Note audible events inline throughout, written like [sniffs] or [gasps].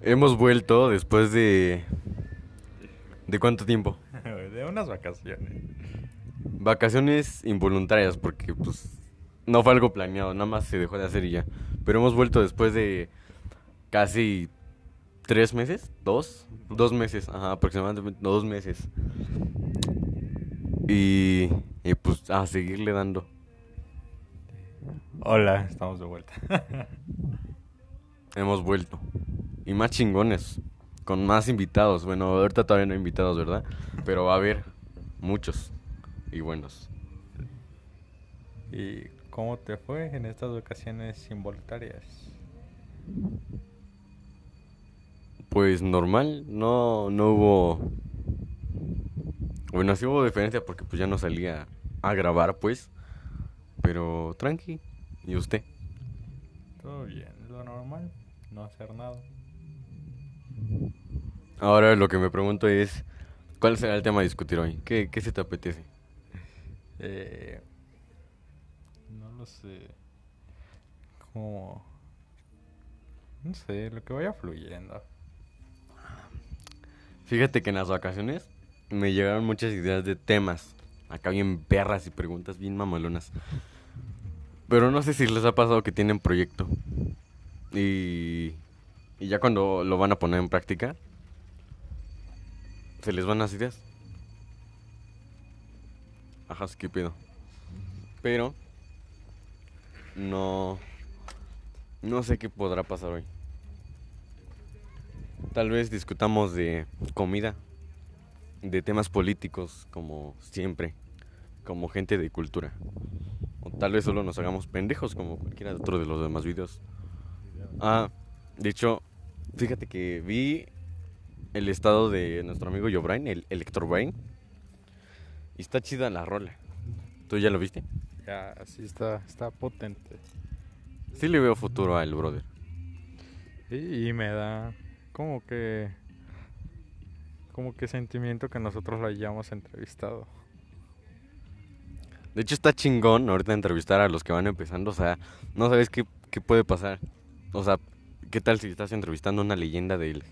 Hemos vuelto después de... ¿De cuánto tiempo? [laughs] de unas vacaciones. Vacaciones involuntarias porque pues no fue algo planeado, nada más se dejó de hacer y ya. Pero hemos vuelto después de casi tres meses, dos, dos meses, ajá, aproximadamente dos meses. Y, y pues a seguirle dando. Hola, estamos de vuelta. [laughs] Hemos vuelto. Y más chingones. Con más invitados. Bueno, ahorita todavía no hay invitados, ¿verdad? Pero va a haber muchos. Y buenos. ¿Y cómo te fue en estas vacaciones involuntarias? Pues normal. No, no hubo... Bueno, sí hubo diferencia porque pues ya no salía a grabar, pues. Pero tranqui. ¿Y usted? Todo bien, lo normal, no hacer nada. Ahora lo que me pregunto es, ¿cuál será el tema a discutir hoy? ¿Qué, qué se te apetece? Eh, no lo sé. Como... No sé, lo que vaya fluyendo. Fíjate que en las vacaciones me llegaron muchas ideas de temas. Acá bien perras y preguntas bien mamalonas. Pero no sé si les ha pasado que tienen proyecto. Y, y ya cuando lo van a poner en práctica, se les van las ideas. Ajá, pedo. Pero no no sé qué podrá pasar hoy. Tal vez discutamos de comida, de temas políticos como siempre, como gente de cultura. O tal vez solo nos hagamos pendejos como cualquiera de otro de los demás videos. Ah, de hecho, fíjate que vi el estado de nuestro amigo Jobrain, el Electro Brain. Y está chida la rola. ¿Tú ya lo viste? Ya, sí está, está potente. Sí le veo futuro al brother. Y, y me da como que... Como que sentimiento que nosotros lo hayamos entrevistado. De hecho está chingón ahorita entrevistar a los que van empezando, o sea, no sabes qué, qué puede pasar. O sea, ¿qué tal si estás entrevistando una leyenda de,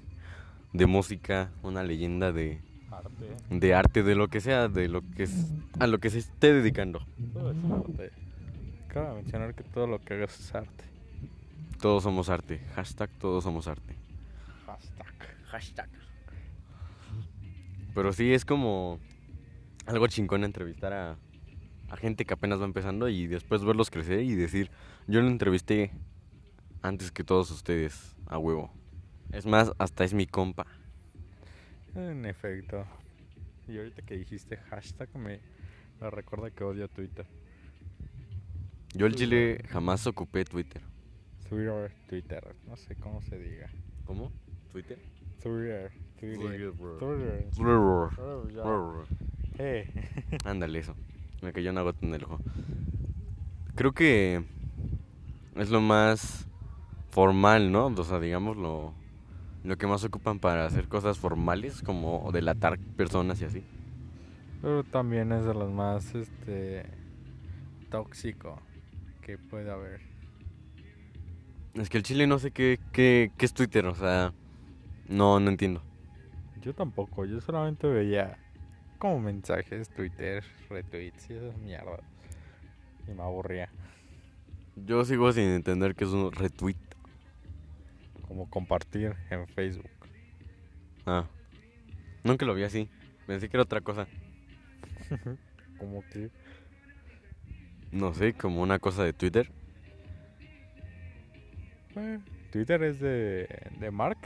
de música, una leyenda de Arte. de arte, de lo que sea, de lo que es, a lo que se esté dedicando? Todo es arte. Cabe mencionar que todo lo que hagas es arte. Todos somos arte. Hashtag todos somos arte. Hashtag. Hashtag. Pero sí es como algo chingón entrevistar a, a gente que apenas va empezando y después verlos crecer y decir, yo lo entrevisté antes que todos ustedes, a huevo. Es más, hasta es mi compa. En efecto. Y ahorita que dijiste hashtag me, me recuerda que odio Twitter. Yo el chile jamás ocupé Twitter. Twitter, Twitter, no sé cómo se diga. ¿Cómo? ¿Twitter? Twitter, Twitter, Twitter. Twitter. Eh. [laughs] Ándale, eso. Me cayó una gota en el ojo. Creo que es lo más formal, ¿no? O sea, digamos lo, lo que más ocupan para hacer cosas formales, como delatar personas y así. Pero también es de los más este tóxico que puede haber. Es que el chile no sé qué, qué, qué es Twitter, o sea, no, no entiendo. Yo tampoco, yo solamente veía como mensajes, Twitter, retweets y esas mierdas. Y me aburría. Yo sigo sin entender qué es un retweet. Como compartir en Facebook. Ah, nunca lo vi así. Pensé que era otra cosa. [laughs] como que No sé, como una cosa de Twitter. eh, Twitter es de, de Mark.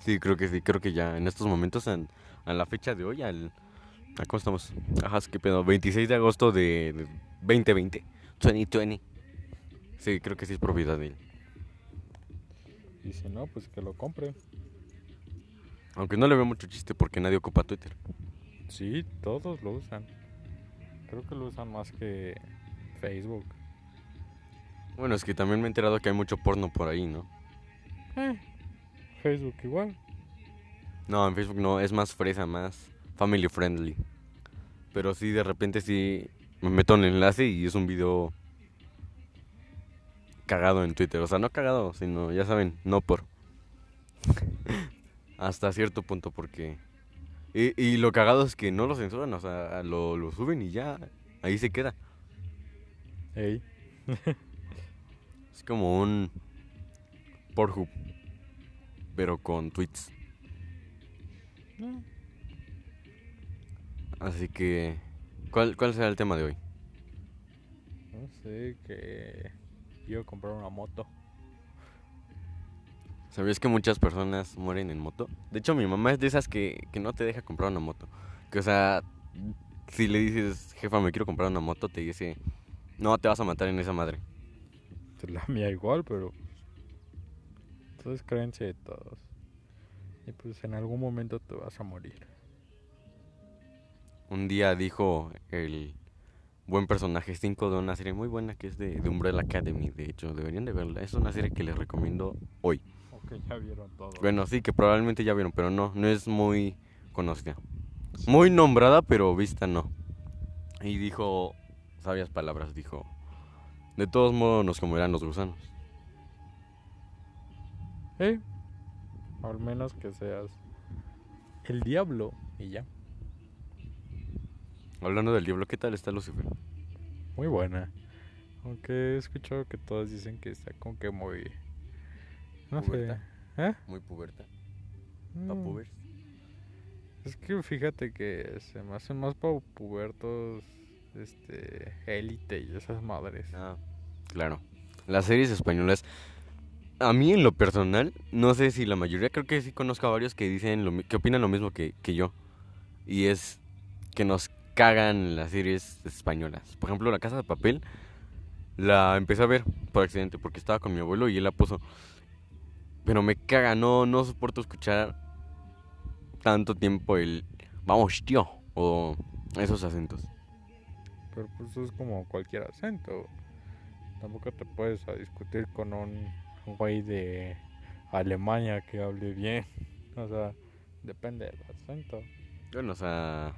Sí, creo que sí, creo que ya en estos momentos, en, a la fecha de hoy, al... ¿A cómo estamos? Ajá, qué pedo, 26 de agosto de, de 2020, 2020. Sí, creo que sí es propiedad de él. Y si no, pues que lo compre. Aunque no le veo mucho chiste porque nadie ocupa Twitter. Sí, todos lo usan. Creo que lo usan más que Facebook. Bueno, es que también me he enterado que hay mucho porno por ahí, ¿no? Eh, Facebook igual. No, en Facebook no, es más fresa, más family friendly. Pero sí, de repente sí me meto en el enlace y es un video cagado en Twitter. O sea, no cagado, sino, ya saben, no por. [laughs] Hasta cierto punto, porque... Y, y lo cagado es que no lo censuran, o sea, lo, lo suben y ya, ahí se queda. Ey. [laughs] Es como un Pornhub, pero con tweets. No, Así que, ¿cuál, ¿cuál será el tema de hoy? no sé, que a comprar una moto. ¿Sabías que muchas personas mueren en moto? De hecho, mi mamá es de esas que, que no te deja comprar una moto. Que, o sea, si le dices, jefa, me quiero comprar una moto, te dice, no, te vas a matar en esa madre. La mía igual, pero... Todo es creencia de todos. Y pues en algún momento te vas a morir. Un día dijo el buen personaje 5 de una serie muy buena que es de, de Umbrella Academy. De hecho, deberían de verla. Es una serie que les recomiendo hoy. Ok, ya vieron todo. Bueno, sí, que probablemente ya vieron, pero no, no es muy conocida. Muy nombrada, pero vista no. Y dijo, sabias palabras, dijo, de todos modos nos comerán los gusanos. ¿Eh? Al menos que seas el diablo y ya. Hablando del diablo, ¿qué tal está Lucifer? Muy buena. Aunque he escuchado que todos dicen que está como que muy... No sé. ¿Puberta? ¿Eh? Muy puberta. Mm, ¿Pa pubers? Es que fíjate que se me hacen más para pubertos, este, élite y esas madres. Ah, claro. Las series españolas, a mí en lo personal, no sé si la mayoría, creo que sí conozco a varios que dicen, lo, que opinan lo mismo que, que yo. Y es que nos cagan las series españolas. Por ejemplo, La Casa de Papel, la empecé a ver por accidente, porque estaba con mi abuelo y él la puso. Pero me caga, no, no soporto escuchar tanto tiempo el vamos tío o esos acentos. Pero pues eso es como cualquier acento. Tampoco te puedes a discutir con un güey de Alemania que hable bien. O sea, depende del acento. Bueno, o sea,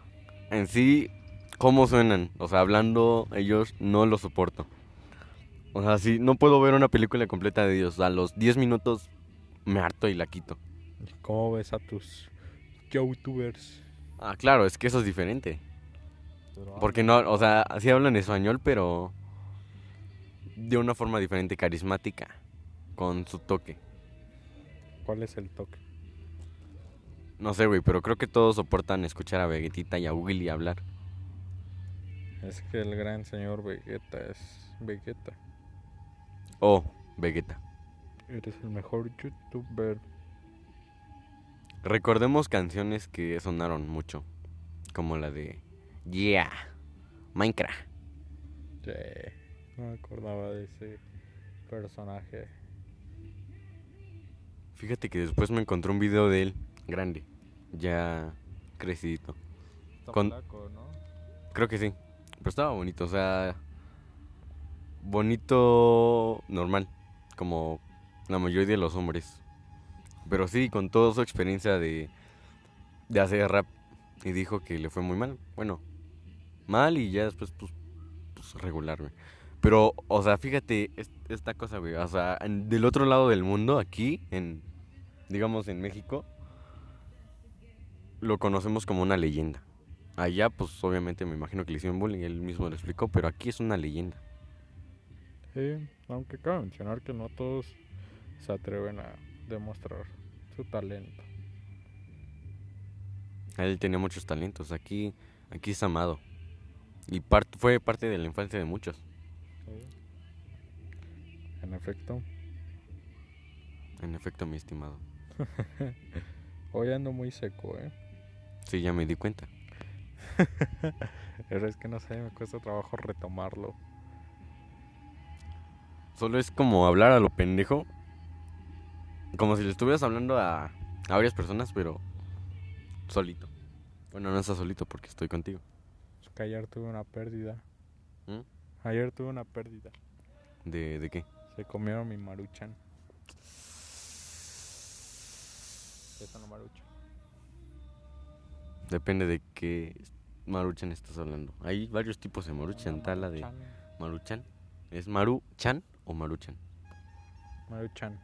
en sí, ¿cómo suenan? O sea, hablando ellos, no lo soporto. O sea, sí, no puedo ver una película completa de ellos. A los 10 minutos me harto y la quito. ¿Cómo ves a tus youtubers? Ah, claro, es que eso es diferente. Pero Porque no, o sea, sí hablan español, pero de una forma diferente, carismática, con su toque. ¿Cuál es el toque? No sé, güey, pero creo que todos soportan escuchar a Vegetita y a Willy hablar. Es que el gran señor Vegeta es Vegeta. Oh, Vegeta. Eres el mejor youtuber. Recordemos canciones que sonaron mucho, como la de Yeah, Minecraft. Sí, no me acordaba de ese personaje. Fíjate que después me encontré un video de él, grande, ya crecidito. Está Con- ¿no? Creo que sí, pero estaba bonito, o sea, bonito normal, como la mayoría de los hombres. Pero sí, con toda su experiencia de, de hacer rap, y dijo que le fue muy mal. Bueno, mal y ya después, pues, pues regular, güey. Pero, o sea, fíjate es- esta cosa, güey. O sea, del otro lado del mundo, aquí, en, digamos, en México, lo conocemos como una leyenda. Allá, pues, obviamente me imagino que le hicieron bullying, él mismo lo explicó, pero aquí es una leyenda. Sí, aunque cabe mencionar que no todos se atreven a demostrar su talento. Él tenía muchos talentos, aquí, aquí es amado. Y part- fue parte de la infancia de muchos. Sí. En efecto, En efecto, mi estimado. [laughs] hoy ando muy seco, ¿eh? Sí, ya me di cuenta. [laughs] Pero es que no sé, me cuesta trabajo retomarlo. Solo es como hablar a lo pendejo. Como si le estuvieras hablando a, a varias personas, pero solito. Bueno, no estás solito porque estoy contigo. Es que ayer tuve una pérdida. ¿Mm? Ayer tuve una pérdida. ¿De, de qué? Se comieron mi maruchan. [sniffs] Esa no maruchan. Depende de qué maruchan estás hablando. Hay varios tipos de maruchan. Está la de maruchan. ¿Es maruchan o maruchan? Maruchan.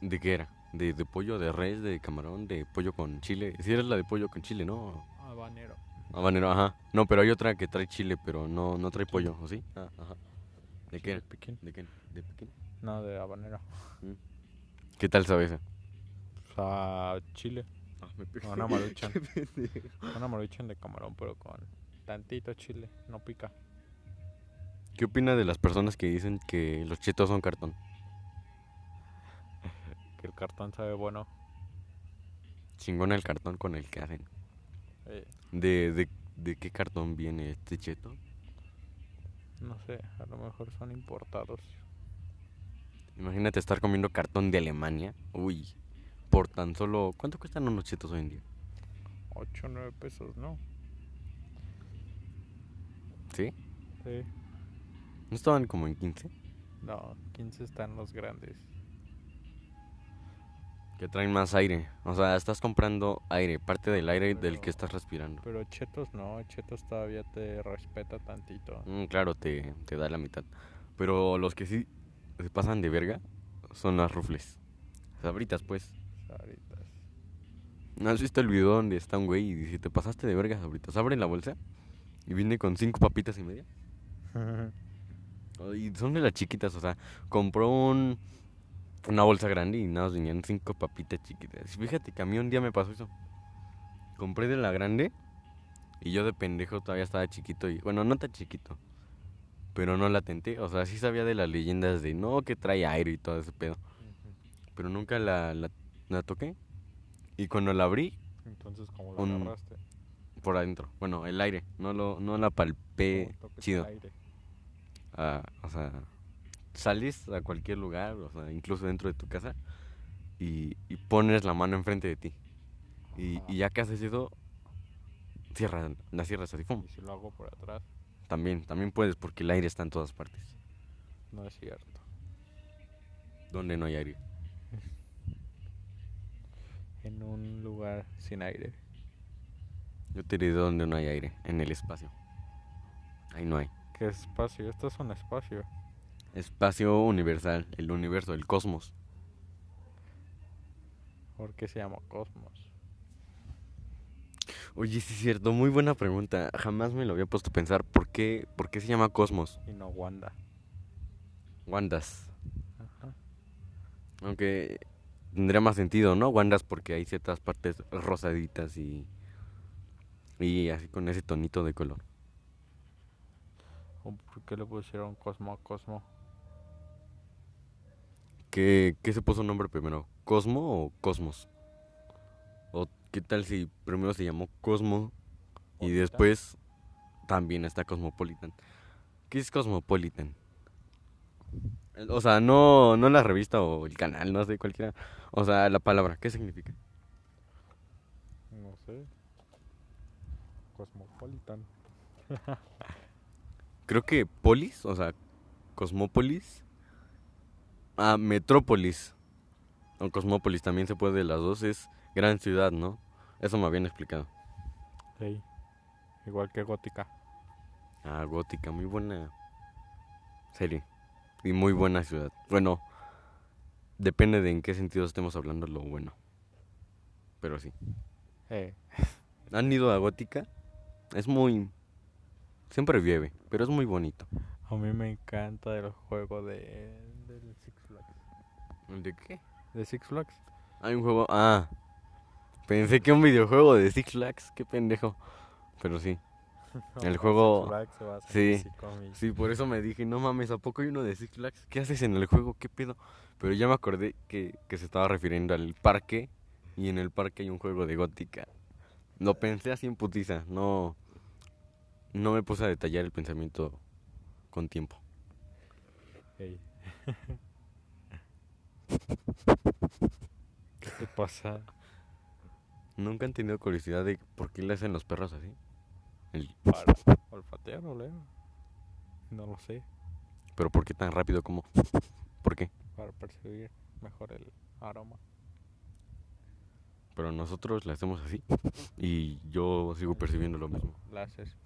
¿De qué era? ¿De, de pollo, de res, de camarón, de pollo con chile? Si eres la de pollo con chile, ¿no? Habanero. Habanero, ajá. No, pero hay otra que trae chile, pero no, no trae pollo, ¿o sí? Ah, ajá. ¿De qué? Chile piquín. ¿De qué? ¿De Pekín? No, de habanero. ¿Qué tal sabe esa? O sea, chile. Una maruchan. [laughs] Una maruchan de camarón, pero con tantito chile. No pica. ¿Qué opina de las personas que dicen que los chetos son cartón? Que el cartón sabe bueno. Chingón el cartón con el que hacen. Eh, ¿De, de, de qué cartón viene este cheto? no sé, a lo mejor son importados. Imagínate estar comiendo cartón de Alemania. Uy, por tan solo... ¿Cuánto cuestan unos chetos hoy en día? 8 o 9 pesos, ¿no? ¿Sí? Sí. ¿No estaban como en 15? No, 15 están los grandes. Que traen más aire. O sea, estás comprando aire, parte del aire del que estás respirando. Pero chetos no, chetos todavía te respeta tantito. Mm, claro, te, te da la mitad. Pero los que sí se pasan de verga son las rufles. Sabritas, pues. ¿No has visto el video donde está un güey y dice, te pasaste de verga, sabritas? Abre la bolsa y viene con cinco papitas y media. Y son de las chiquitas, o sea, compró un, una bolsa grande y nada, más venían cinco papitas chiquitas. Fíjate que a mí un día me pasó eso. Compré de la grande y yo de pendejo todavía estaba chiquito y, bueno, no tan chiquito, pero no la tenté. O sea, sí sabía de las leyendas de no, que trae aire y todo ese pedo, pero nunca la, la, la toqué. Y cuando la abrí, Entonces, ¿cómo lo Un- agarraste? por adentro, bueno, el aire, no, lo, no la palpé ¿Cómo tocas el chido. Ah, o sea, sales a cualquier lugar, o sea, incluso dentro de tu casa, y, y pones la mano enfrente de ti. Y, y ya que haces eso, cierras, la cierras así. Y si lo hago por atrás, También, también puedes, porque el aire está en todas partes. no es cierto. Donde no hay aire. En un lugar sin aire. Yo te diré donde no hay aire, en el espacio. Ahí no hay. ¿Qué espacio? Esto es un espacio. Espacio universal, el universo, el cosmos. ¿Por qué se llama cosmos? Oye, sí es cierto, muy buena pregunta. Jamás me lo había puesto a pensar. ¿Por qué, por qué se llama cosmos? Y no Wanda. Wandas. Ajá. Aunque tendría más sentido, ¿no? Wandas porque hay ciertas partes rosaditas y. Y así con ese tonito de color. ¿O ¿Por qué le pusieron Cosmo a Cosmo? ¿Qué, qué se puso nombre primero? ¿Cosmo o Cosmos? ¿O qué tal si primero se llamó Cosmo y Polita. después también está Cosmopolitan? ¿Qué es Cosmopolitan? O sea, no, no la revista o el canal, no sé, cualquiera. O sea, la palabra, ¿qué significa? No sé. Cosmopolitan. [laughs] Creo que polis, o sea, cosmópolis. Ah, metrópolis. O cosmópolis también se puede de las dos, es gran ciudad, ¿no? Eso me habían explicado. Sí. Igual que Gótica. Ah, gótica, muy buena serie. Y muy buena ciudad. Bueno, depende de en qué sentido estemos hablando lo bueno. Pero sí. Eh, ¿Han ido a gótica? Es muy... Siempre llueve, pero es muy bonito. a mí me encanta el juego de del Six Flags. ¿De qué? ¿De Six Flags? Hay un juego. Ah. Pensé que un videojuego de Six Flags. Qué pendejo. Pero sí. [laughs] El juego- sí. Sí, por eso me dije, no mames, ¿a poco hay uno de Six Flags? ¿Qué haces en el juego? ¿Qué pedo? Pero ya me acordé que, que se estaba refiriendo al parque. Y en el parque hay un juego de gótica. Lo pensé así en putiza. No. No me puse a detallar el pensamiento con tiempo. [laughs] ¿Qué te pasa? ¿Nunca han tenido curiosidad de por qué le hacen los perros así? El- Para olfatear o leer. No lo sé. Pero ¿por qué tan rápido como? ¿Por qué? Para percibir mejor el aroma. Pero nosotros le hacemos así. Y yo sigo percibiendo lo mismo. La haces.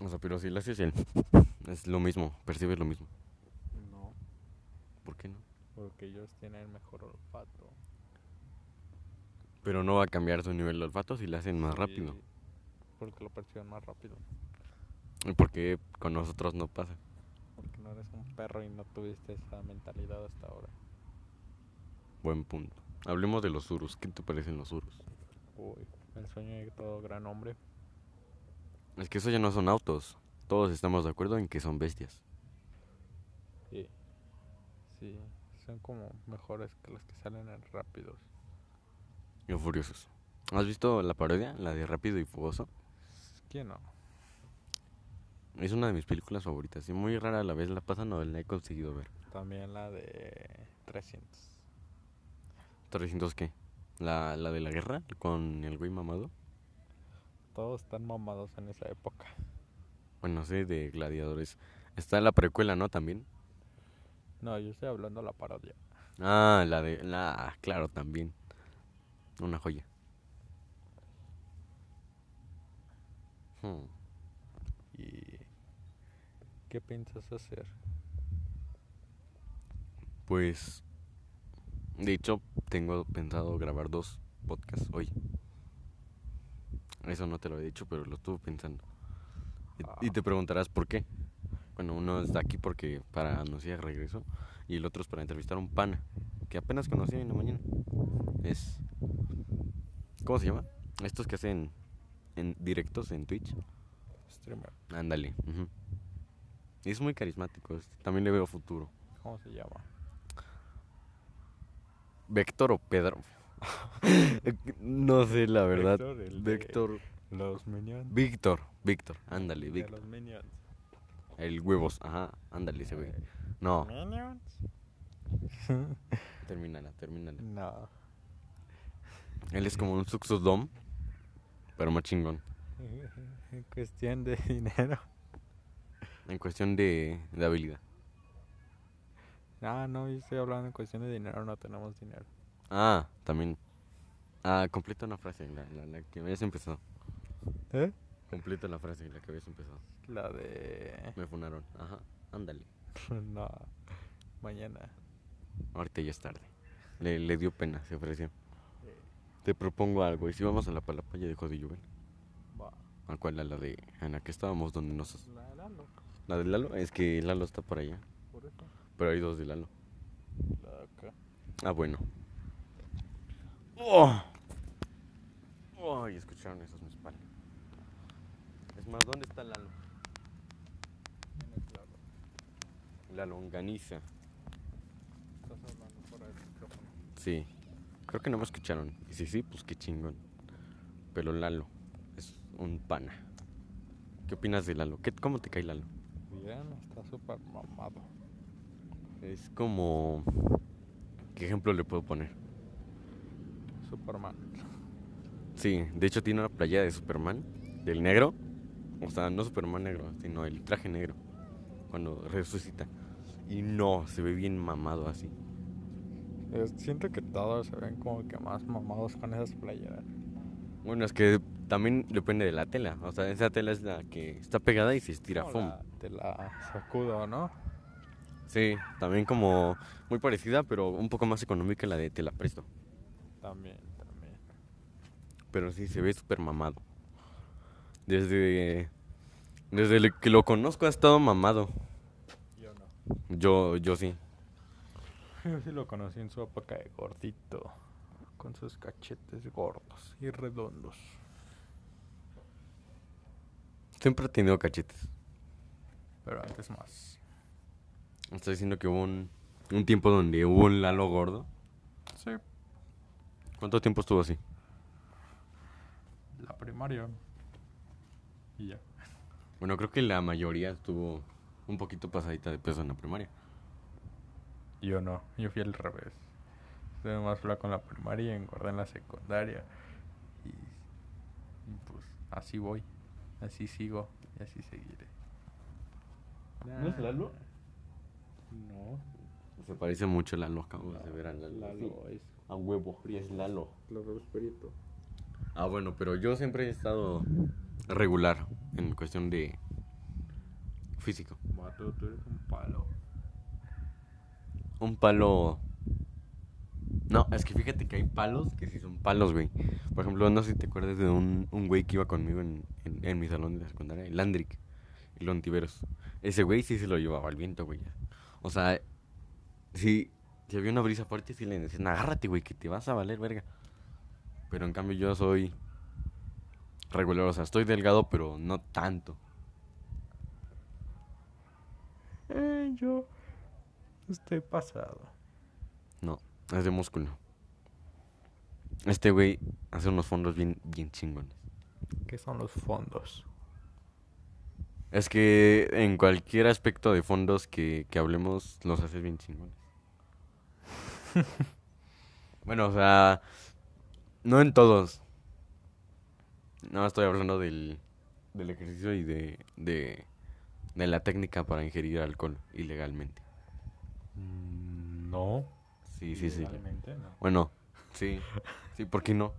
O sea, pero si le haces el... Es lo mismo, percibes lo mismo. No. ¿Por qué no? Porque ellos tienen mejor olfato. Pero no va a cambiar su nivel de olfato si le hacen más rápido. Porque lo perciben más rápido. ¿Y por qué con nosotros no pasa? Porque no eres un perro y no tuviste esa mentalidad hasta ahora. Buen punto. Hablemos de los urus. ¿Qué te parecen los urus? Uy, el sueño de todo gran hombre. Es que eso ya no son autos. Todos estamos de acuerdo en que son bestias. Sí. Sí, son como mejores que los que salen en rápidos. Y furiosos. ¿Has visto la parodia? La de Rápido y Fugoso. ¿Quién no? Es una de mis películas favoritas. Y muy rara a la vez la pasan o la he conseguido ver. También la de 300. 300 qué? La, la de la guerra con el güey mamado. Todos están mamados en esa época. Bueno, sí, de gladiadores. Está la precuela, ¿no? También. No, yo estoy hablando de la parodia. Ah, la de... La, ah, claro, también. Una joya. Hmm. ¿Y qué piensas hacer? Pues... De hecho, tengo pensado grabar dos podcasts hoy. Eso no te lo he dicho, pero lo estuve pensando. Y, y te preguntarás por qué. Bueno, uno está aquí porque para anunciar regreso y el otro es para entrevistar a un pana que apenas conocí en la mañana. Es... ¿Cómo se llama? Estos que hacen en directos en Twitch. Streamer. Ándale. es muy carismático. También le veo futuro. ¿Cómo se llama? Vector o Pedro. [laughs] no sé la verdad. Vector, el de Vector. Los Minions. Víctor. Víctor. Ándale, Víctor. los Minions. El huevos. Ajá. Ándale ese güey. No. Minions. Termínala, termínala. no. Él es como un Suxodom. Pero más chingón. En cuestión de dinero. En cuestión de, de habilidad. Ah, no, yo estoy hablando en cuestión de dinero, no tenemos dinero. Ah, también. Ah, completa una frase. La, la, la que habías empezado. ¿Eh? Completa la frase, la que habías empezado. La de... Me funaron. Ajá. Ándale. [laughs] no, mañana. Ahorita ya es tarde. Le, le dio pena, se ofreció. Te propongo algo. ¿Y si vamos a la palapaya dejó de llover? Va. ¿A cuál? A la de... En la que estábamos donde nos... La de Lalo, La de Lalo. Es que Lalo está por allá. por eso. Pero hay dos de Lalo. La de acá. Ah, bueno. ¡Oh! ¡Oh! Y escucharon esos mis palos. Es más, ¿dónde está Lalo? Tiene claro. La longaniza. Estás hablando fuera del micrófono. Sí. Creo que no me escucharon. Y si sí, pues qué chingón. Pero Lalo es un pana. ¿Qué opinas de Lalo? ¿Qué, ¿Cómo te cae Lalo? Bien, está súper mamado. Es como... ¿Qué ejemplo le puedo poner? Superman. Sí, de hecho tiene una playa de Superman, del negro. O sea, no Superman negro, sino el traje negro. Cuando resucita. Y no, se ve bien mamado así. Siento que todos se ven como que más mamados con esas playeras. Bueno, es que también depende de la tela. O sea, esa tela es la que está pegada y se estira. ¡fum! la- Te la sacudo, ¿no? Sí, también como muy parecida, pero un poco más económica la de Te la presto. También, también. Pero sí, se ve súper mamado. Desde, desde que lo conozco ha estado mamado. Yo no. Yo, yo sí. Yo [laughs] sí lo conocí en su época de gordito. Con sus cachetes gordos y redondos. Siempre he tenido cachetes. Pero antes más. Estoy diciendo que hubo un, un tiempo donde hubo un Lalo gordo. Sí. ¿Cuánto tiempo estuvo así? La primaria. Y ya. Bueno, creo que la mayoría estuvo un poquito pasadita de peso en la primaria. Yo no. Yo fui al revés. Estuve más flaco en la primaria y engordé en la secundaria. Y, y pues así voy. Así sigo y así seguiré. ¿No es Lalo? No. Se parece mucho a Lalo, acabo de ver a Lalo. Lalo es. A huevo, y es Lalo. Lalo es perito. Ah, bueno, pero yo siempre he estado regular en cuestión de físico. Mato, tú eres un palo. Un palo No, es que fíjate que hay palos que sí son palos, güey. Por ejemplo, no sé si te acuerdas de un, un güey que iba conmigo en, en, mi salón de la secundaria, el Landrick, el Ontiveros. Ese güey sí se lo llevaba al viento, güey. O sea, si, si había una brisa fuerte, sí le decían, agárrate, güey, que te vas a valer, verga. Pero en cambio yo soy regular, o sea, estoy delgado, pero no tanto. Eh, yo estoy pasado. No, es de músculo. Este güey hace unos fondos bien, bien chingones. ¿Qué son los fondos? Es que en cualquier aspecto de fondos que, que hablemos, los haces bien chingones. [laughs] bueno, o sea, no en todos. No, estoy hablando del, del ejercicio y de, de, de la técnica para ingerir alcohol ilegalmente. Mm, No. Sí, sí, sí. No. Bueno, sí. Sí, ¿por qué no?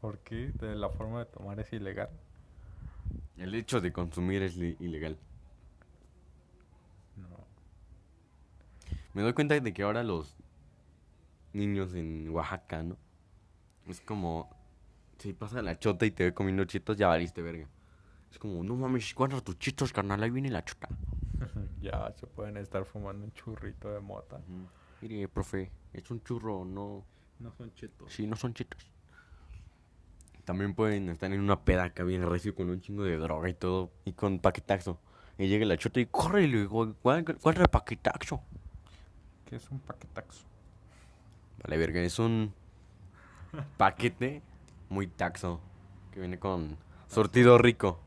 ¿Por qué? ¿De la forma de tomar es ilegal? El hecho de consumir es ilegal. No. Me doy cuenta de que ahora los niños en Oaxaca, ¿no? Es como, si pasa la chota y te ve comiendo chitos, ya valiste verga. Es como, no mames, ¿cuántos tus chitos, carnal? Ahí viene la chota. [laughs] ya se pueden estar fumando un churrito de mota. Mire, profe, es un churro, no. No son chetos. Sí, no son chitos. También pueden estar en una peda acá bien recio con un chingo de droga y todo, y con paquetaxo. Y llega la chota y corre y le digo, ¿cuál, cuál es el paquetaxo? ¿Qué es un paquetaxo? Vale, verga, es un paquete muy taxo que viene con [laughs] surtido rico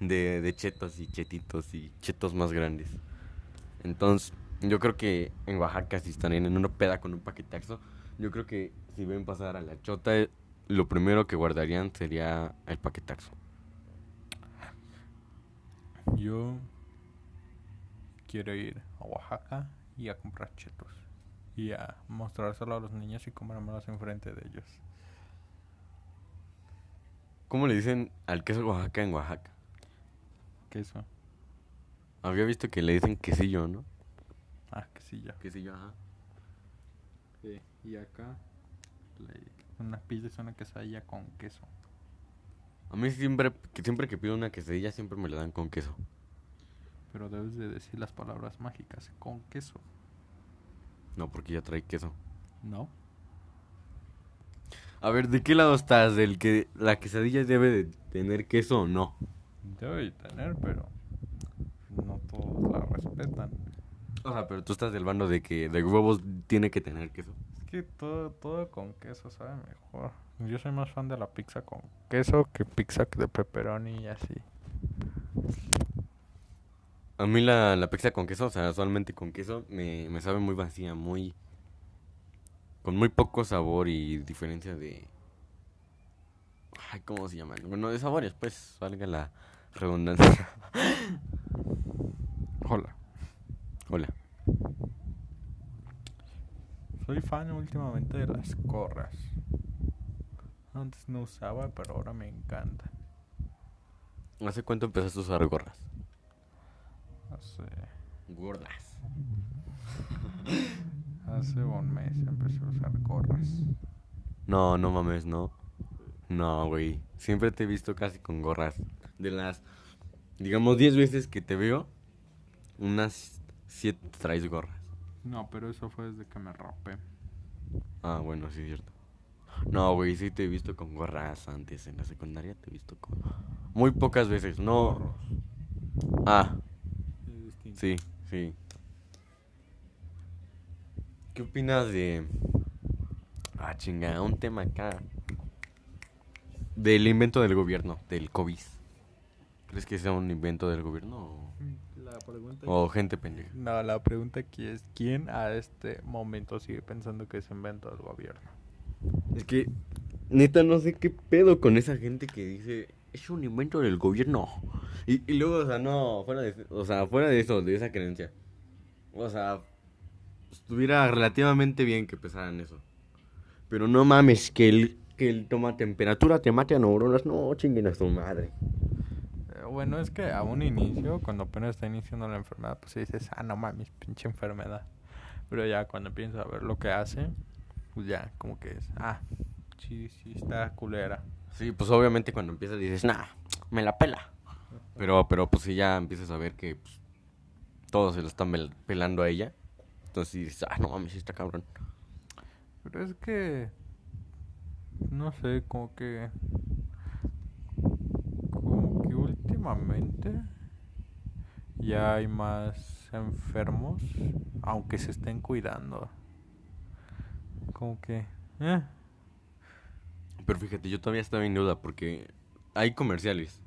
de, de chetos y chetitos y chetos más grandes. Entonces, yo creo que en Oaxaca, si están en una peda con un paquetaxo, yo creo que si ven pasar a la chota, eh, lo primero que guardarían sería el paquetaxo. Yo quiero ir a Oaxaca y a comprar chetos. Y a mostrárselo a los niños y comérmelos enfrente de ellos. ¿Cómo le dicen al queso Oaxaca en Oaxaca? Queso. Había visto que le dicen quesillo, ¿no? Ah, quesillo. Quesillo, ajá. Sí. Y acá le- una pizza es una quesadilla con queso. A mí siempre que, siempre que pido una quesadilla, siempre me la dan con queso. Pero debes de decir las palabras mágicas. Con queso. No, porque ya trae queso. ¿No? A ver, ¿de qué lado estás? ¿Del que la quesadilla debe de tener queso o no? Debe de tener, pero no todos la respetan. O sea, pero tú estás del bando de que de huevos tiene que tener queso. Es que todo, todo con queso sabe mejor. Yo soy más fan de la pizza con queso que pizza de pepperoni y así. A mí la, la pizza con queso, o sea, solamente con queso, me, me sabe muy vacía, muy... Con muy poco sabor y diferencia de... Ay, ¿cómo se llaman? Bueno, de sabores, pues, valga la redundancia. [laughs] Hola. Hola. Soy fan últimamente de las gorras. Antes no usaba, pero ahora me encanta. ¿Hace cuánto empezaste a usar gorras? Hace, Gordas. [laughs] hace un mes empecé a usar gorras. No, no mames, no. No, güey. Siempre te he visto casi con gorras. De las, digamos, 10 veces que te veo, unas 7 traes gorras. No, pero eso fue desde que me rapé. Ah, bueno, sí es cierto. No, güey, sí te he visto con gorras antes. En la secundaria te he visto con... Muy pocas veces, no. Gorros. Ah, Es sí, sí. ¿Qué opinas de... Ah, chinga, un tema acá. Del invento del gobierno, del COVID. ¿Crees que sea un invento del gobierno o, La pregunta o gente pendeja? No, la pregunta aquí es ¿quién a este momento sigue pensando que es invento del gobierno? Es que, neta, no sé qué pedo con esa gente que dice, es un invento del gobierno. Y, y luego, o sea, no, fuera de, o sea, fuera de eso, de esa creencia. O sea, estuviera relativamente bien que pesaran eso. Pero no mames, que el, que el toma temperatura te mate a neuronas. No, chinguen a su madre. Bueno, es que a un inicio, cuando apenas está iniciando la enfermedad, pues dices, ah, no mames, pinche enfermedad. Pero ya cuando empiezas a ver lo que hace, pues ya, como que es, ah, sí, sí, está culera. Sí, pues obviamente cuando empiezas dices, nah, me la pela. Pero, pero pues si ya empiezas a ver que pues, todos se lo están pel- pelando a ella. Entonces dices, ah, no mames, sí está cabrón. Pero es que, no sé, como que, como que últimamente ya hay más enfermos, aunque se estén cuidando. Como que, eh, Pero fíjate, yo todavía estaba en duda porque hay comerciales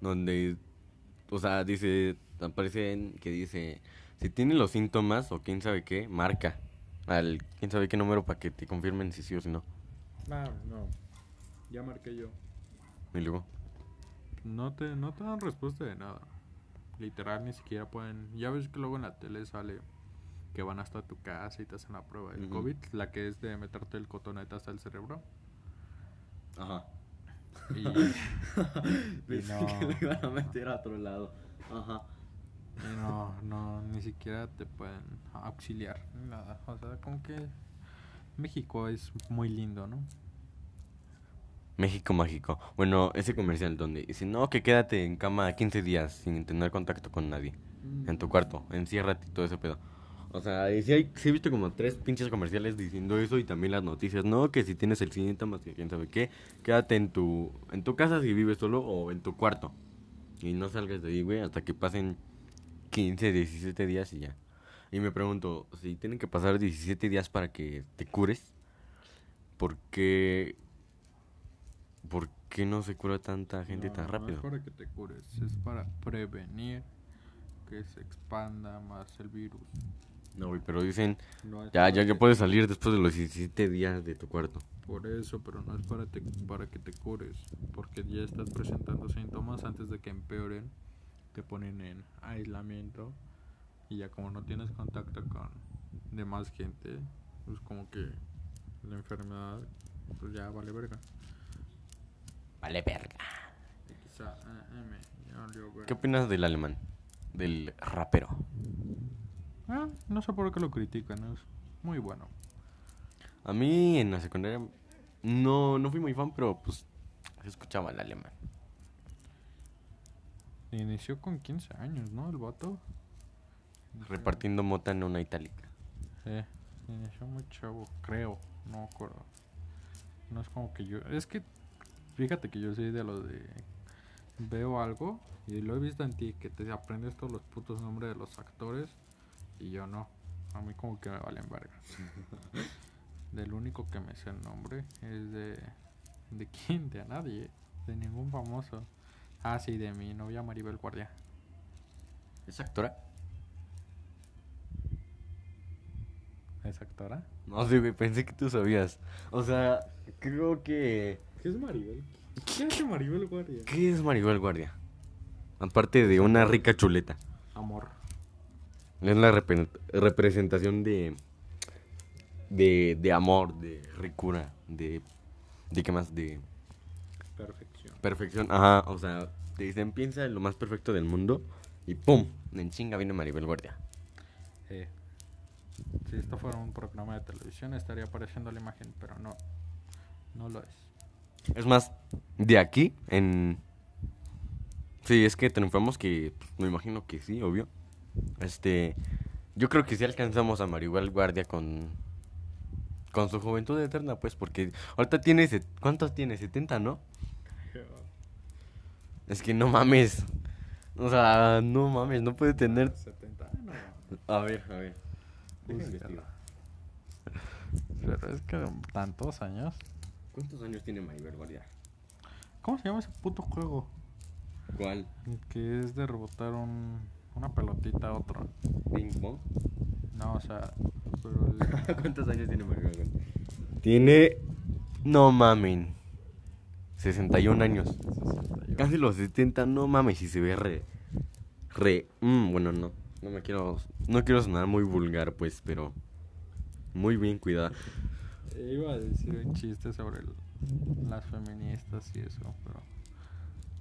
donde, o sea, dice, aparecen que dice, si tiene los síntomas o quién sabe qué, marca al quién sabe qué número para que te confirmen si sí o si no. no, no, ya marqué yo. Y luego, No te, no te dan respuesta de nada. Literal, ni siquiera pueden. Ya ves que luego en la tele sale que van hasta tu casa y te hacen la prueba del. COVID, la que es de meterte el cotonete hasta el cerebro. ajá. Y, [laughs] y no, iban a meter a otro lado. Ajá. y no, no, ni siquiera te pueden auxiliar. Nada. O sea, como que México es muy lindo, ¿no? México mágico. Bueno, ese comercial donde dice, no, que quédate en cama 15 días sin tener contacto con nadie. En tu cuarto, enciérrate y todo ese pedo. O sea, y sí, hay, sí he visto como tres pinches comerciales diciendo eso y también las noticias, no, que si tienes el síntomas, que quién sabe qué, quédate en tu, en tu casa si vives solo o en tu cuarto. Y no salgas de ahí, güey, hasta que pasen 15, 17 días y ya. Y me pregunto, si tienen que pasar 17 días para que te cures, ¿por qué, por qué no se cura tanta gente No, tan No rápido? es para que te cures, es para prevenir que se expanda más el virus. No, pero dicen, No ya, ya que- puedes salir después de los 17 días de tu cuarto. Por eso, pero no es para, te- para que te cures, porque ya estás presentando síntomas antes de que empeoren, te ponen en aislamiento y ya como no tienes contacto con demás gente, pues como que la enfermedad pues ya vale verga. Vale, verga. Valió verga. ¿Qué opinas del alemán? Del rapero. Ah, no sé por qué lo critican, es muy bueno. A mí en la secundaria no, no fui muy fan, pero pues escuchaba el alemán. Inició con 15 años, ¿no? El vato. Repartiendo mota en una itálica. Sí, inició muy chavo, creo, no me acuerdo. No es como que yo. Es que, fíjate que yo soy de los de. Veo algo y lo he visto en ti, que te aprendes todos los putos nombres de los actores y yo no. A mí como que me valen verga. [laughs] Del único que me sé el nombre es de. ¿De quién? De a nadie. De ningún famoso. Ah, sí, de mi novia Maribel Guardia. ¿Es actora? ¿Es actora? No [laughs] güey, pensé que tú sabías. O sea, creo que... ¿Qué es Maribel? ¿Qué hace Maribel Guardia? ¿Qué es Maribel Guardia? Aparte de una rica chuleta. Amor. Es la repre- representación de, de... De amor, de ricura, de... ¿De qué más? De... Perfección. Perfección, ajá, o sea, te dicen piensa en lo más perfecto del mundo y ¡pum! En chinga viene Maribel Guardia. Eh, si esto fuera un programa de televisión estaría apareciendo la imagen, pero no, no lo es. Es más, de aquí en... Sí, es que triunfamos que, pues, me imagino que sí, obvio. Este, yo creo que sí alcanzamos a Maribel Guardia con... Con su juventud eterna, pues, porque ahorita tiene... set- ¿Cuántos tiene? 70, ¿no? [laughs] Es que no mames. O sea, no mames, no puede tener... 70 no. A ver, a ver. Pero es que tantos años. ¿Cuántos años tiene Maribel Guardia? ¿Cómo se llama ese puto juego? ¿Cuál? Que es de rebotar un, una pelotita a otro. ¿Ping pong? No, o sea, pero [laughs] el- ¿Cuántos años tiene Maribel Guardia? Tiene... No mamen. 61 años. 61. Casi los 70, no mames, y se ve re... Re... mm, bueno, no. No me quiero... No quiero sonar muy vulgar, pues, pero... Muy bien cuidada. Iba a decir un chiste sobre el- las feministas y eso, pero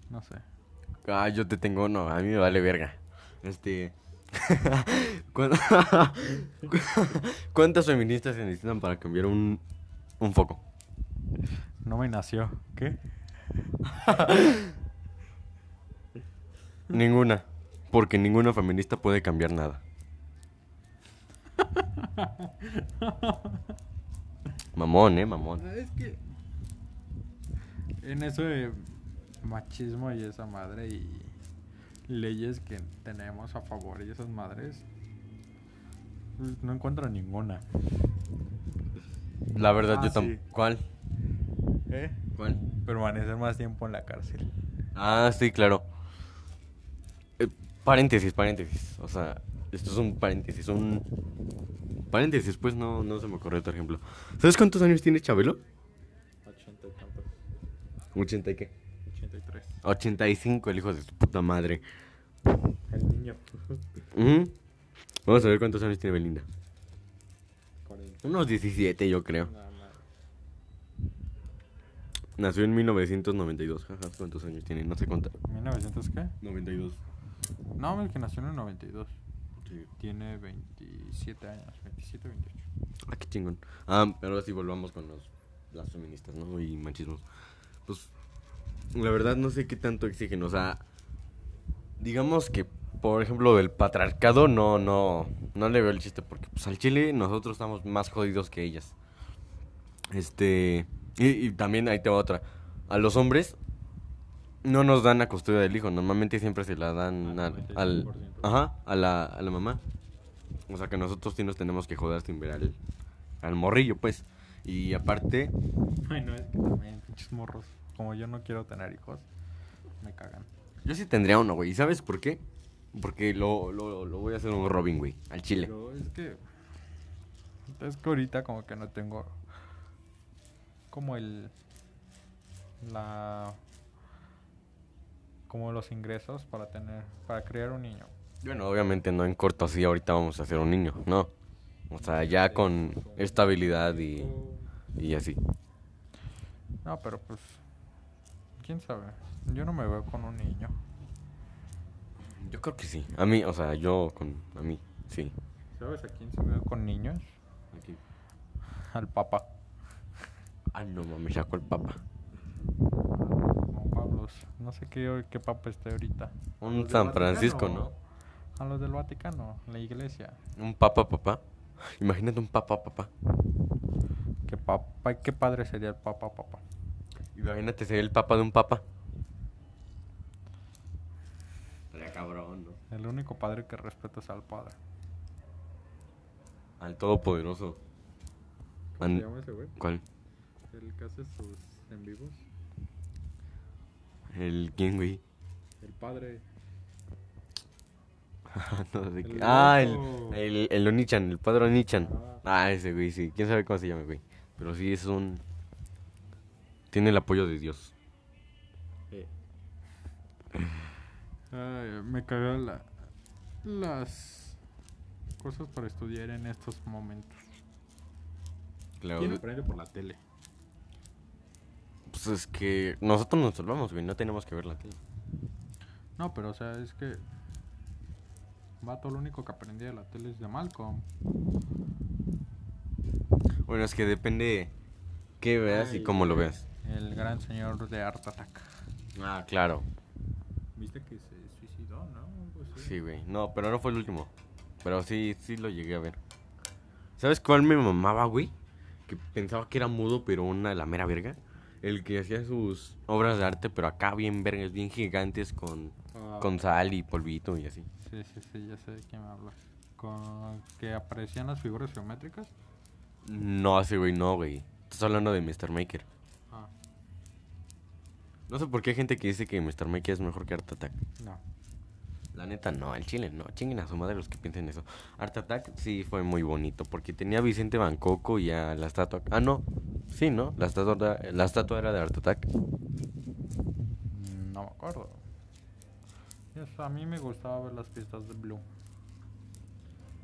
no sé. Ah, yo te tengo... No, a mí me vale verga. Este... [laughs] ¿Cuán- [laughs] ¿Cuántas feministas se necesitan para cambiar un, un foco? No me nació. ¿Qué? [laughs] Ninguna. Porque ninguna feminista puede cambiar nada. Mamón, eh, mamón. Es que. En eso de machismo y esa madre y leyes que tenemos a favor y esas madres, pues, no encuentro ninguna. La verdad, Ah, yo sí. tampoco. ¿Cuál? ¿Eh? ¿Cuál? Permanecer más tiempo en la cárcel. Ah, sí, claro. Eh, paréntesis, paréntesis. O sea, esto es un paréntesis, un... Paréntesis, pues no, no se me ocurre otro ejemplo. ¿Sabes cuántos años tiene Chabelo? Ochenta y tantos. ¿80 y qué? 83. 85, el hijo de su puta madre. El niño. [laughs] Ujú. Vamos a ver cuántos años tiene Belinda. 40. Unos 17, yo creo. Nada más. Nació en 1992. Jaja, ¿cuántos años tiene? No sé cuánto. ¿1900 qué? 92. No, el que nació en el 92. Sí. Tiene 27 años. 27, 28. Ah, qué chingón. Ah, pero ahora sí volvamos con los, las feministas, ¿no? Y machismos. Pues, la verdad no sé qué tanto exigen. O sea, digamos que, por ejemplo, del patriarcado no, no, no le veo el chiste. Porque, pues, al Chile nosotros estamos más jodidos que ellas. Este, y, y también ahí te va otra. A los hombres no nos dan la custodia del hijo. Normalmente siempre se la dan Al al, al- 95%. ajá, a la, a la mamá. O sea que nosotros sí nos tenemos que joder sin ver al, al morrillo, pues. Y aparte, Ay, no, es que también, pinches morros. Como yo no quiero tener hijos, me cagan. yo sí tendría uno, güey. ¿Y sabes por qué? Porque lo, lo, lo voy a hacer un Robin, güey, al chile. Pero es que. Es que ahorita como que no tengo. Como el. La. Como los ingresos para tener. Para criar un niño. Bueno, obviamente no en corto así, ahorita vamos a hacer un niño, no. O sea, ya con estabilidad y, y así. No, pero pues. Quién sabe. Yo no me veo con un niño. Yo creo que sí. A mí, o sea, yo con... A mí, sí. ¿Sabes a quién se veo con niños? Aquí. Al papá. Ah, no mames, sacó el papa. No sé qué, qué papa esté ahorita. Un San Vaticano, Francisco, ¿no? A los del Vaticano, la iglesia. Un papa, papá. [gasps] Imagínate un papa, papá. Qué papa, qué padre sería el papa, papá. Imagínate ser el papa de un papa. Estaría cabrón, ¿no? El único padre que respeto es al padre. Al todopoderoso. An- ese güey? ¿Cuál? El que hace sus en vivos. ¿El quién, güey? El padre. no sé qué. Ah, el, el, el Onichan, el padre Onichan. Ah. Ah, ese güey, sí. ¿Quién sabe cómo se llama, güey? Pero sí es un... Tiene el apoyo de Dios. Ay, me cagó la, las cosas para estudiar en estos momentos. Claro. ¿Quién aprende por la tele? Pues es que nosotros nos salvamos, güey. No tenemos que ver la tele. No, pero o sea, es que. Vato, lo único que aprendí de la tele es de Malcolm. Bueno, es que depende qué veas y cómo lo veas. El gran señor de Art Attack. Ah, claro. ¿Viste que se suicidó, no? Así. Sí, güey. No, pero no fue el último. Pero sí, sí lo llegué a ver. ¿Sabes cuál me mamaba, güey? Que pensaba que era mudo, pero una de la mera verga. El que hacía sus obras de arte, pero acá bien vergas, bien gigantes, con, Ah, con sal y polvito y así. Sí, sí, sí, ya sé de quién me hablas. Con que aparecían las figuras geométricas. No, ese güey, no, güey. Estás hablando de Mr. Maker. Ah, No sé por qué hay gente que dice que Mr. Maker es mejor que Art Attack. no. La neta, no, al chile no. Chinguen a su madre los que piensen eso. Art Attack sí fue muy bonito porque tenía a Vicente Bancoco y a la estatua. Ah, no. Sí, ¿no? La estatua, la estatua era de Art Attack. Mm, No me acuerdo. Eso, a mí me gustaba ver las fiestas de Blue.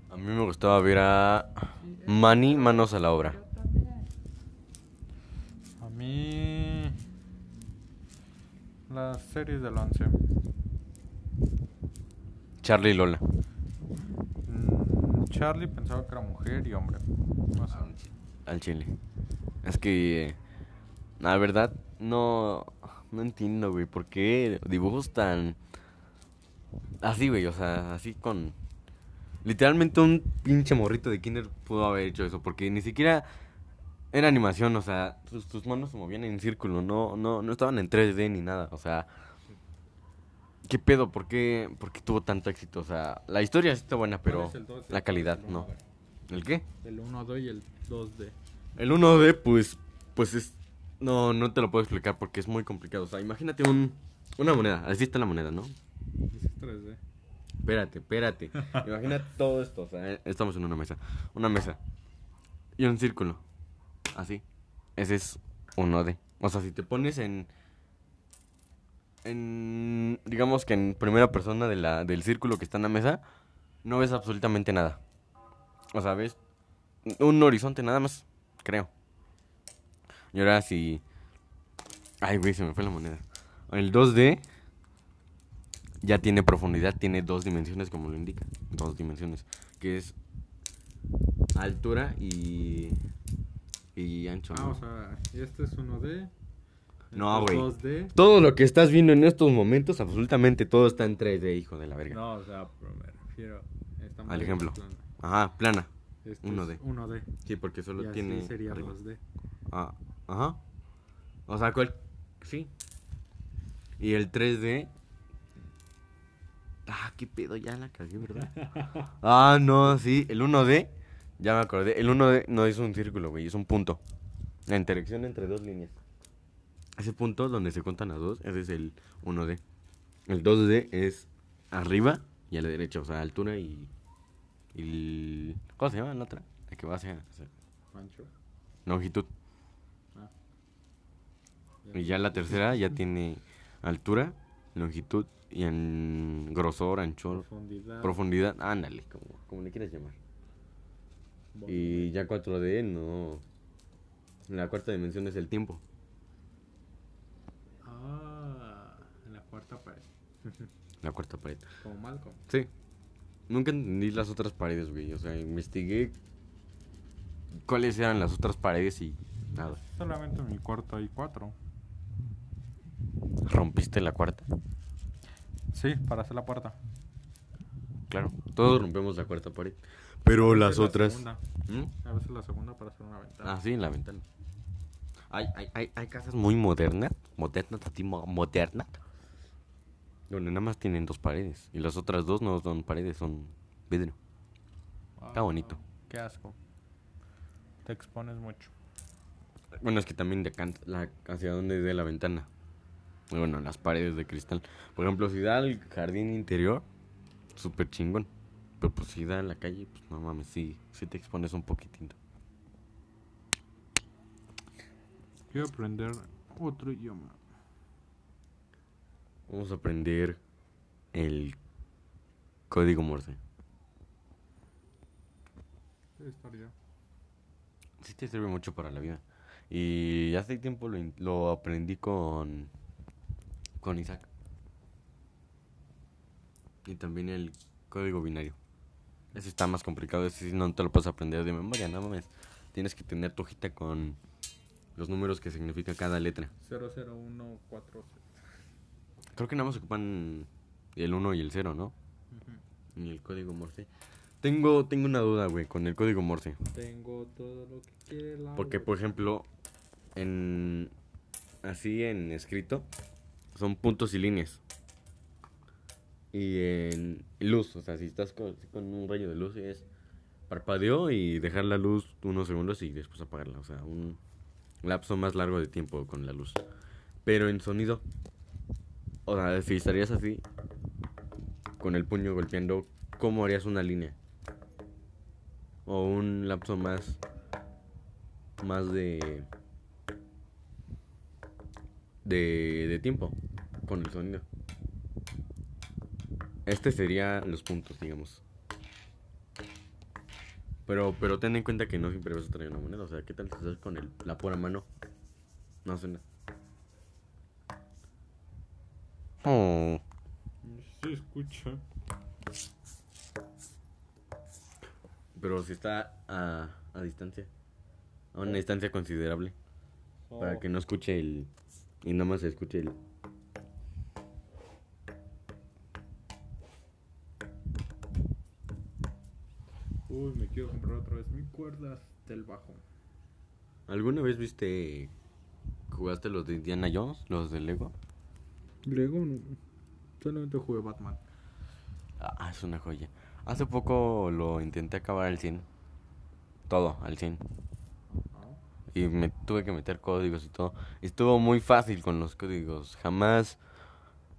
A mí me gustaba ver a Manny Manos a la obra. A mí. Las series del 11. Charlie y Lola. Charlie pensaba que era mujer y hombre. No sé. Al chile. Es que. La verdad, no. No entiendo, güey. ¿Por qué dibujos tan. Así, güey. O sea, así con. Literalmente un pinche morrito de Kinder pudo haber hecho eso. Porque ni siquiera. Era animación, o sea, tus manos se movían en círculo, no, no, no estaban en 3D ni nada, o sea, ¿qué pedo? ¿Por qué, por qué tuvo tanto éxito? O sea, la historia sí está buena, pero ¿Cuál es el 2D? la calidad El no. 1D. ¿El qué? El 1D y el 2D. El 1D, pues, pues es... No, no te lo puedo explicar porque es muy complicado. O sea, imagínate un, una moneda. Así está la moneda, ¿no? Ese es 3D. Espérate, espérate. [laughs] Imagina todo esto. O sea, eh, estamos en una mesa. Una mesa. Y un círculo. Así. Ese es 1D. O sea, si te pones en... En... Digamos que en primera persona de la, del círculo que está en la mesa, no ves absolutamente nada. O sea, ves un horizonte nada más, creo. Y ahora si... Ay, güey, se me fue la moneda. El 2D ya tiene profundidad, tiene dos dimensiones como lo indica. Dos dimensiones. Que es altura y... Y ancho. Ah, ¿no? o sea, este es 1D. No, güey. 2D. Todo lo que estás viendo en estos momentos, absolutamente todo está en 3D, hijo de la verga. No, o sea, pero me refiero. está Al ejemplo. plano. Ajá, plana. Este 1D. es 1D. Sí, porque solo y así tiene... sería arriba. 2D. Ah, ajá. O sea, ¿cuál? Sí. Y el 3D. Ah, qué pedo, ya la cagué, ¿verdad? [laughs] ah, no, sí. El 1D, ya me acordé. El 1D no es un círculo, güey, es un punto. La interacción entre dos líneas. Ese punto donde se cuentan las dos, ese es el 1D. El 2D es arriba y a la derecha, o sea, altura y. y el- ¿Cómo se llama la otra? La que va hacia. hacia longitud. Ah. Y ya la tercera ya tiene altura, longitud y en grosor, anchor, Profundidad. profundidad. Ándale, como, como le quieras llamar. Y ya 4D no. La cuarta dimensión es el tiempo. Ah, en la cuarta pared. [laughs] La cuarta pared. Como Malcolm. Sí. Nunca entendí las otras paredes, güey. O sea, investigué cuáles eran las otras paredes y nada. Solamente en mi cuarto hay cuatro. ¿Rompiste la cuarta? Sí, para hacer la puerta. Claro. Todos rompemos la cuarta pared. Pero A las la otras... segunda. ¿Mm? A veces la segunda para hacer una ventana. Ah, sí, en la ventana. Hay, hay, hay, hay casas muy modernas, modernas, así mo- modernas, donde nada más tienen dos paredes. Y las otras dos no son paredes, son vidrio. está bonito. Qué asco. Te expones mucho. Bueno, es que también decanta la, hacia donde dé la ventana. Bueno, las paredes de cristal. Por ejemplo, si da al jardín interior, súper chingón. Pero pues si da a la calle, pues no mames, sí, sí te expones un poquitito. Quiero aprender otro idioma. Vamos a aprender el código Morse. Sí te sirve mucho para la vida. Y hace tiempo lo, lo aprendí con, con Isaac. Y también el código binario. Ese está más complicado, ese no te lo puedes aprender de memoria, no mames. Tienes que tener tu hojita con los números que significa cada letra. 00140. Creo que nada más ocupan el 1 y el 0, ¿no? Y el código Morse. Tengo, tengo una duda, güey, con el código Morse. Tengo todo lo que quiere la Porque, por ejemplo, en así en escrito son puntos y líneas. Y en luz, o sea, si estás con, con un rayo de luz es parpadeo y dejar la luz unos segundos y después apagarla, o sea, un lapso más largo de tiempo con la luz. Pero en sonido, o sea, si estarías así con el puño golpeando, ¿cómo harías una línea? O un lapso más más de de, tiempo con el sonido. Este sería los puntos, digamos. Pero pero ten en cuenta que no siempre vas a traer una moneda, o sea, ¿qué tal si estás con el, la pura mano? No suena. Oh, Se escucha. Pero si está a, a distancia. A una distancia considerable. Para Oh, que no escuche el... Y nada más se escuche el... Uy, me quiero comprar otra vez mi cuerdas del bajo. ¿Alguna vez viste... ¿Jugaste los de Indiana Jones? Los de Lego? Lego no. Solamente jugué Batman. Ah, es una joya. Hace poco lo intenté acabar al 100. Todo, al 100. Y me tuve que meter códigos y todo. Estuvo muy fácil con los códigos. Jamás...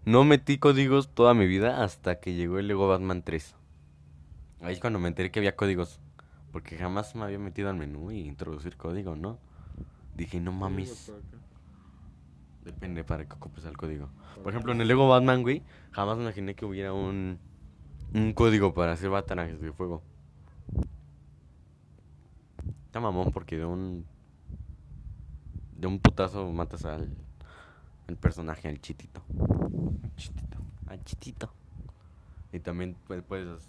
No metí códigos toda mi vida hasta que llegó el Lego Batman 3. Ahí es cuando me enteré que había códigos. Porque jamás me había metido al menú y introducir código, ¿no? Dije, no mames. Depende para qué ocupes el código. Por ejemplo, en el Lego Batman, güey, jamás me imaginé que hubiera un, un código para hacer batanajes de fuego. Está mamón porque de un. De un putazo matas al. al personaje, al chitito. Chitito. Al chitito. Y también pues, puedes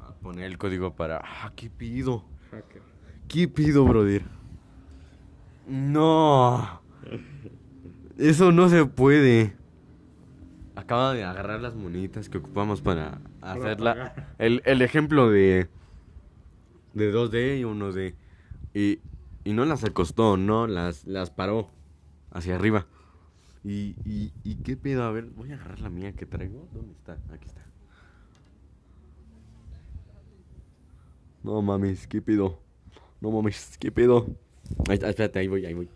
ah, poner el código para. ¡Ah, qué pido! Hacker. ¿Qué pido, brother? [laughs] No. Eso no se puede. Acaba de agarrar las monitas que ocupamos para hacer la, pagar. el, el ejemplo de de 2D y 1D. Y, y no las acostó, no, las, las paró hacia arriba. Y, y, y qué pedo, a ver, voy a agarrar la mía que traigo. ¿Dónde está? Aquí está. No mames, qué pedo. No mames, qué pedo. Ahí está, espérate, ahí voy, ahí voy.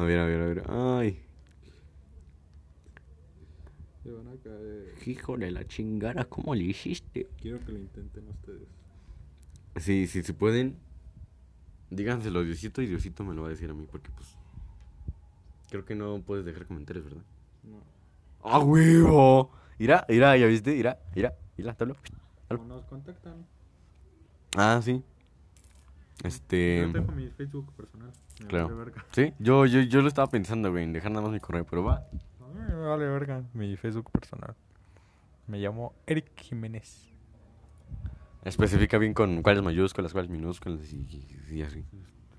A ver, a ver, a ver. Ay, Se van a caer. hijo de la chingada, ¿cómo le hiciste? Quiero que lo intenten ustedes. Sí, sí, si pueden, díganselo a Diosito y Diosito me lo va a decir a mí, porque pues. Creo que no puedes dejar comentarios, ¿verdad? No. ¡Ah, huevo! Irá, irá, ya viste, irá, irá, irá, tablo. Nos contactan. Ah, sí. Este. Yo tengo mi Facebook personal. Me Claro. vale verga. Sí, yo, yo, yo lo estaba pensando, güey, en dejar nada más mi correo, pero va. Me vale verga. Mi Facebook personal. Me llamo Eric Jiménez. Especifica bien con cuáles mayúsculas, cuáles minúsculas y, así.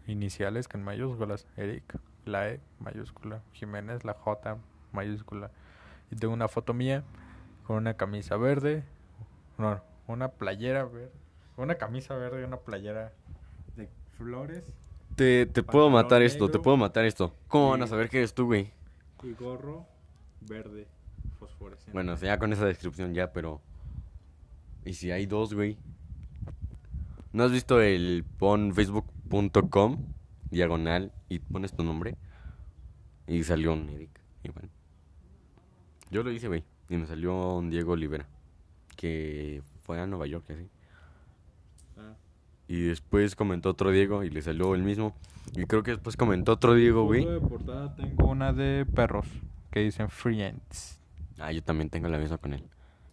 Iniciales con mayúsculas. Eric, la E mayúscula. Jiménez, la J mayúscula. Y tengo una foto mía con una camisa verde. No, una playera verde. Una camisa verde y una playera flores. Te, te puedo matar esto, te puedo matar esto. ¿Cómo van a saber que eres tú, güey? Y gorro verde fosforescente. Bueno, o sea, ya con esa descripción ya, pero... ¿Y si hay dos, güey? ¿No has visto el pon facebook.com diagonal y pones tu nombre? Y salió un Eric, igual. Yo lo hice, güey, y me salió un Diego Olivera, que fue a Nueva York así. Y después comentó otro Diego y le salió el mismo. Y creo que después comentó otro Diego, güey. foto de portada tengo una de perros que dicen Friends. Ah, yo también tengo la misma con él.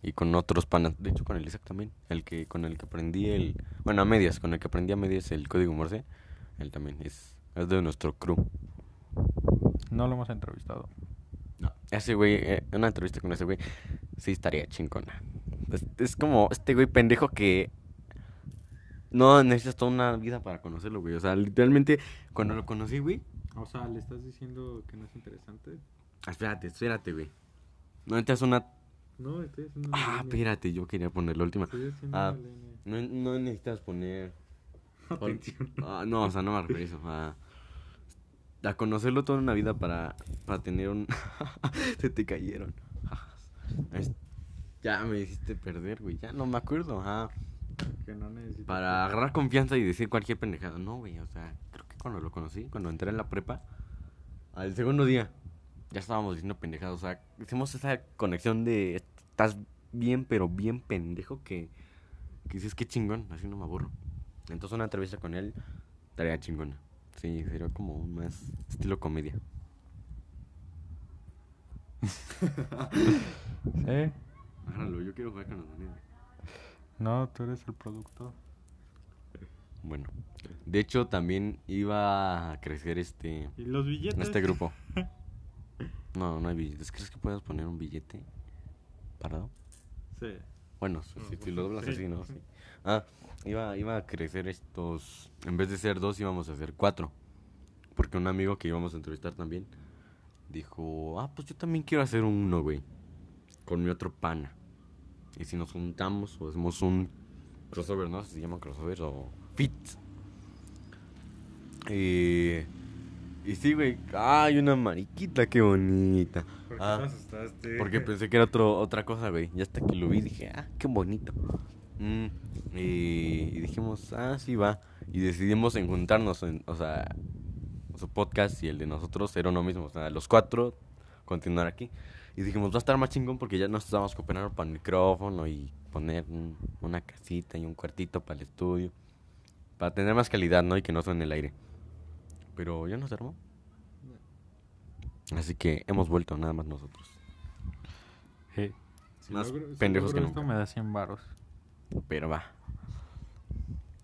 Y con otros panas. De hecho, con el Isaac también. El que, con el que aprendí el... Bueno, a medias. Con el que aprendí a medias el código Morse. Él también es, es de nuestro crew. No lo hemos entrevistado. No. Ese güey, eh, una entrevista con ese güey, sí estaría chingona. Es, es como este güey pendejo que... No necesitas toda una vida para conocerlo, güey. O sea, literalmente, cuando lo conocí, güey... O sea, ¿le estás diciendo que no es interesante? ah, Espérate, espérate, güey. No necesitas una... No, estoy haciendo Ah, una línea. espérate, yo quería poner la última. Estoy haciendo Ah, una línea. No, no necesitas poner... [laughs] Atención. Ah, no, o sea, no me refiero a eso. A, a conocerlo toda una vida para, para tener un... [laughs] Se te cayeron. [laughs] Ya me hiciste perder, güey. Ya no me acuerdo. Ajá. Que no necesitas. Para agarrar confianza y decir cualquier pendejada. No, güey. O sea, creo que cuando lo conocí, cuando entré en la prepa, al segundo día, ya estábamos diciendo pendejadas. O sea, hicimos esa conexión de... Estás bien, pero bien pendejo que... Que dices, qué chingón. Así no me aburro. Entonces una entrevista con él estaría chingona. Sí, sería como un más estilo comedia. [laughs] [laughs] ¿Sí? Agárralo, yo quiero jugar con los sonidos. No, tú eres el productor. Bueno, de hecho también iba a crecer este ¿Y los billetes? este grupo. [laughs] No, no hay billetes. ¿Crees que puedas poner un billete parado? Sí. Bueno, si, si- si lo doblas Sí. así, ¿no? Sí. Ah, iba, iba a crecer estos. En vez de ser dos, íbamos a ser cuatro. Porque un amigo que íbamos a entrevistar también dijo: Ah, pues yo también quiero hacer uno, güey. Con mi otro pana. Y si nos juntamos o hacemos un crossover, ¿no? Se llama crossover o fit. Y. Y sí, güey. Ay, una mariquita, qué bonita. ¿Por qué Ah, te asustaste? porque pensé que era otro, otra cosa, güey. Y hasta que lo vi dije, ah, qué bonito. Mm, y, y dijimos, ah, sí va. Y decidimos en juntarnos, en- o sea, su podcast y el de nosotros era uno mismo. O sea, los cuatro continuar aquí. Y dijimos, va a estar más chingón porque ya nos estábamos cooperando para el micrófono y poner un- una casita y un cuartito para el estudio. Para tener más calidad, ¿no? Y que no suene el aire. Pero ya nos armó. Así que hemos vuelto nada más nosotros. Sí. Si Más logro- si pendejos que logro esto nunca. me da 100 varos. Pero va.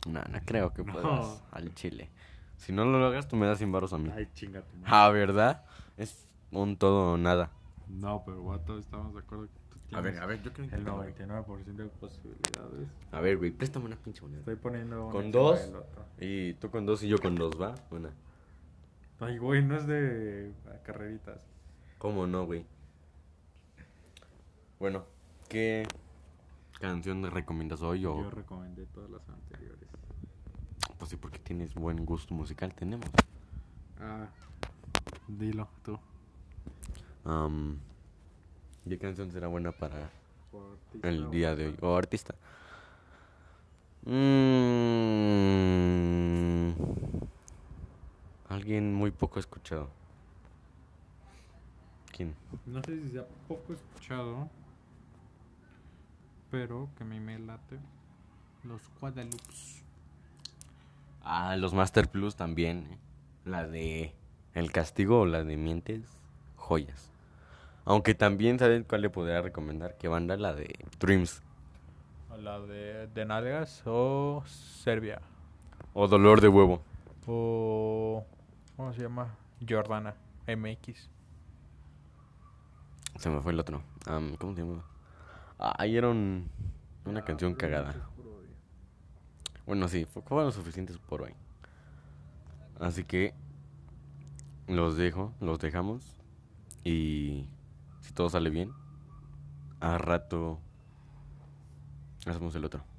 No, no creo que No. puedas al chile. Si no lo logras, tú me das 100 baros a mí. Ay, chinga tu madre. Ah, ¿verdad? Es un todo o nada. No, pero vato, estamos de acuerdo que tú tienes A ver, a ver, yo creo el 99% de posibilidades. A ver, güey, préstame una pinche moneda. Estoy poniendo ¿Con uno dos? encima del otro. Y tú con dos y yo con dos, ¿va? Una. Ay, güey, no es de ah, carreritas. ¿Cómo no, güey? Bueno, ¿qué canción recomiendas hoy? O... Yo recomendé todas las anteriores. Pues sí, porque tienes buen gusto musical, tenemos. Ah, dilo tú. Am, ¿Qué canción será buena para el día de hoy? ¿O artista? Mm, alguien muy poco escuchado. ¿Quién? No sé si sea poco escuchado, pero que a mí me late. Los Guadalupes. Ah, los Master Plus también. ¿eh? La de El Castigo o la de Mientes, joyas. Aunque también, ¿saben cuál le podría recomendar? ¿Qué banda? La de Dreams. La de, de Nalgas o Serbia. O Dolor de Huevo. O. ¿Cómo se llama? Jordana MX. Se me fue el otro. Am, ¿Cómo se llama? Ah, ahí era un- una canción cagada. Bueno, sí, fue, fueron suficientes por hoy. Así que los dejo, los dejamos. Y si todo sale bien, a rato hacemos el otro.